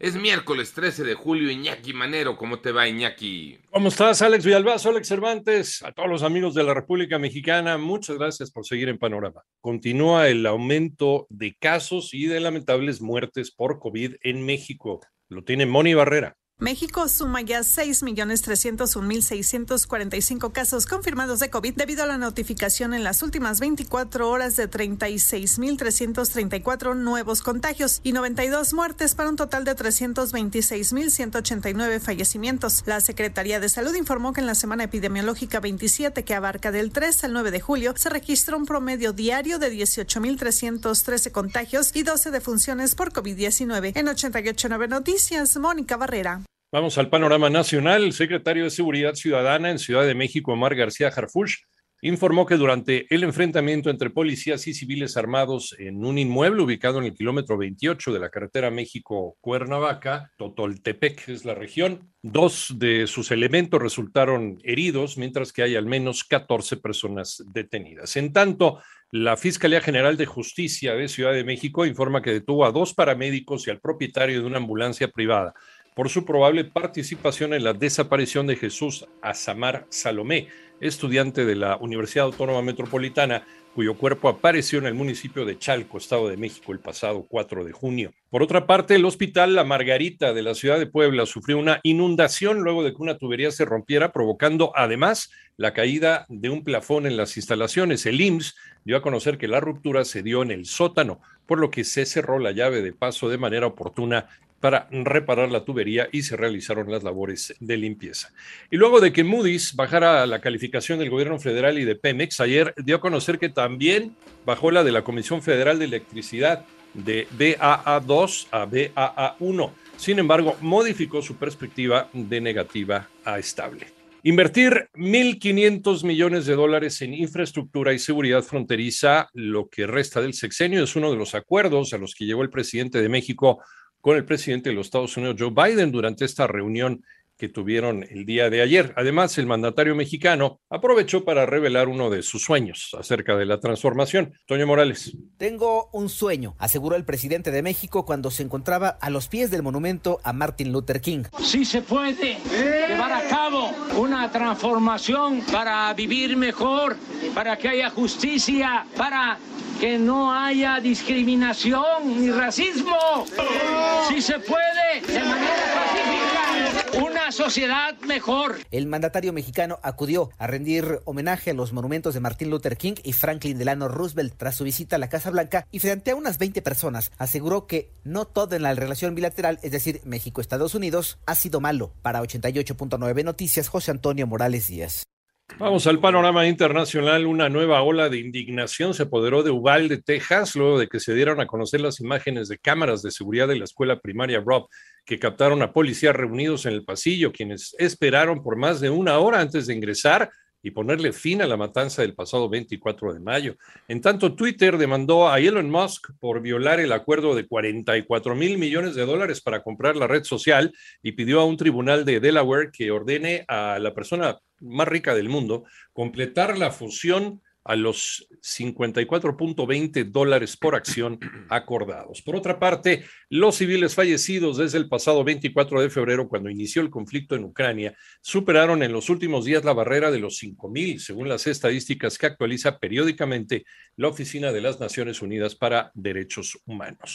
Es miércoles 13 de julio, Iñaki Manero. ¿Cómo te va, Iñaki? ¿Cómo estás, Alex Villalbazo, Alex Cervantes? A todos los amigos de la República Mexicana, muchas gracias por seguir en Panorama. Continúa el aumento de casos y de lamentables muertes por COVID en México. Lo tiene Moni Barrera. México suma ya 6.301.645 casos confirmados de COVID debido a la notificación en las últimas 24 horas de 36.334 nuevos contagios y 92 muertes para un total de 326.189 fallecimientos. La Secretaría de Salud informó que en la semana epidemiológica 27, que abarca del 3 al 9 de julio, se registró un promedio diario de 18.313 contagios y 12 defunciones por COVID-19. En 88.9 Noticias, Mónica Barrera. Vamos al panorama nacional. El secretario de Seguridad Ciudadana en Ciudad de México, Omar García Harfush, informó que durante el enfrentamiento entre policías y civiles armados en un inmueble ubicado en el kilómetro 28 de la carretera México-Cuernavaca, Totoltepec es la región, dos de sus elementos resultaron heridos, mientras que hay al menos 14 personas detenidas. En tanto, la Fiscalía General de Justicia de Ciudad de México informa que detuvo a dos paramédicos y al propietario de una ambulancia privada por su probable participación en la desaparición de Jesús Azamar Salomé, estudiante de la Universidad Autónoma Metropolitana, cuyo cuerpo apareció en el municipio de Chalco, Estado de México, el pasado 4 de junio. Por otra parte, el hospital La Margarita de la ciudad de Puebla sufrió una inundación luego de que una tubería se rompiera, provocando además la caída de un plafón en las instalaciones. El IMSS dio a conocer que la ruptura se dio en el sótano, por lo que se cerró la llave de paso de manera oportuna para reparar la tubería y se realizaron las labores de limpieza. Y luego de que Moody's bajara la calificación del gobierno federal y de Pemex, ayer dio a conocer que también bajó la de la Comisión Federal de Electricidad de BAA2 a BAA1. Sin embargo, modificó su perspectiva de negativa a estable. Invertir 1.500 millones de dólares en infraestructura y seguridad fronteriza, lo que resta del sexenio, es uno de los acuerdos a los que llegó el presidente de México con el presidente de los Estados Unidos, Joe Biden, durante esta reunión que tuvieron el día de ayer. Además, el mandatario mexicano aprovechó para revelar uno de sus sueños acerca de la transformación. Toño Morales. Tengo un sueño, aseguró el presidente de México cuando se encontraba a los pies del monumento a Martin Luther King. Sí se puede llevar a cabo una transformación para vivir mejor, para que haya justicia, para que no haya discriminación ni racismo. Si se puede, de manera una sociedad mejor. El mandatario mexicano acudió a rendir homenaje a los monumentos de Martin Luther King y Franklin Delano Roosevelt tras su visita a la Casa Blanca y frente a unas 20 personas aseguró que no todo en la relación bilateral, es decir, México-Estados Unidos, ha sido malo. Para 88.9 Noticias, José Antonio Morales Díaz. Vamos al panorama internacional. Una nueva ola de indignación se apoderó de Uvalde, Texas, luego de que se dieron a conocer las imágenes de cámaras de seguridad de la escuela primaria Rob, que captaron a policías reunidos en el pasillo, quienes esperaron por más de una hora antes de ingresar y ponerle fin a la matanza del pasado 24 de mayo. En tanto, Twitter demandó a Elon Musk por violar el acuerdo de 44 mil millones de dólares para comprar la red social y pidió a un tribunal de Delaware que ordene a la persona más rica del mundo completar la fusión a los 54.20 dólares por acción acordados. Por otra parte, los civiles fallecidos desde el pasado 24 de febrero, cuando inició el conflicto en Ucrania, superaron en los últimos días la barrera de los 5.000, según las estadísticas que actualiza periódicamente la Oficina de las Naciones Unidas para Derechos Humanos.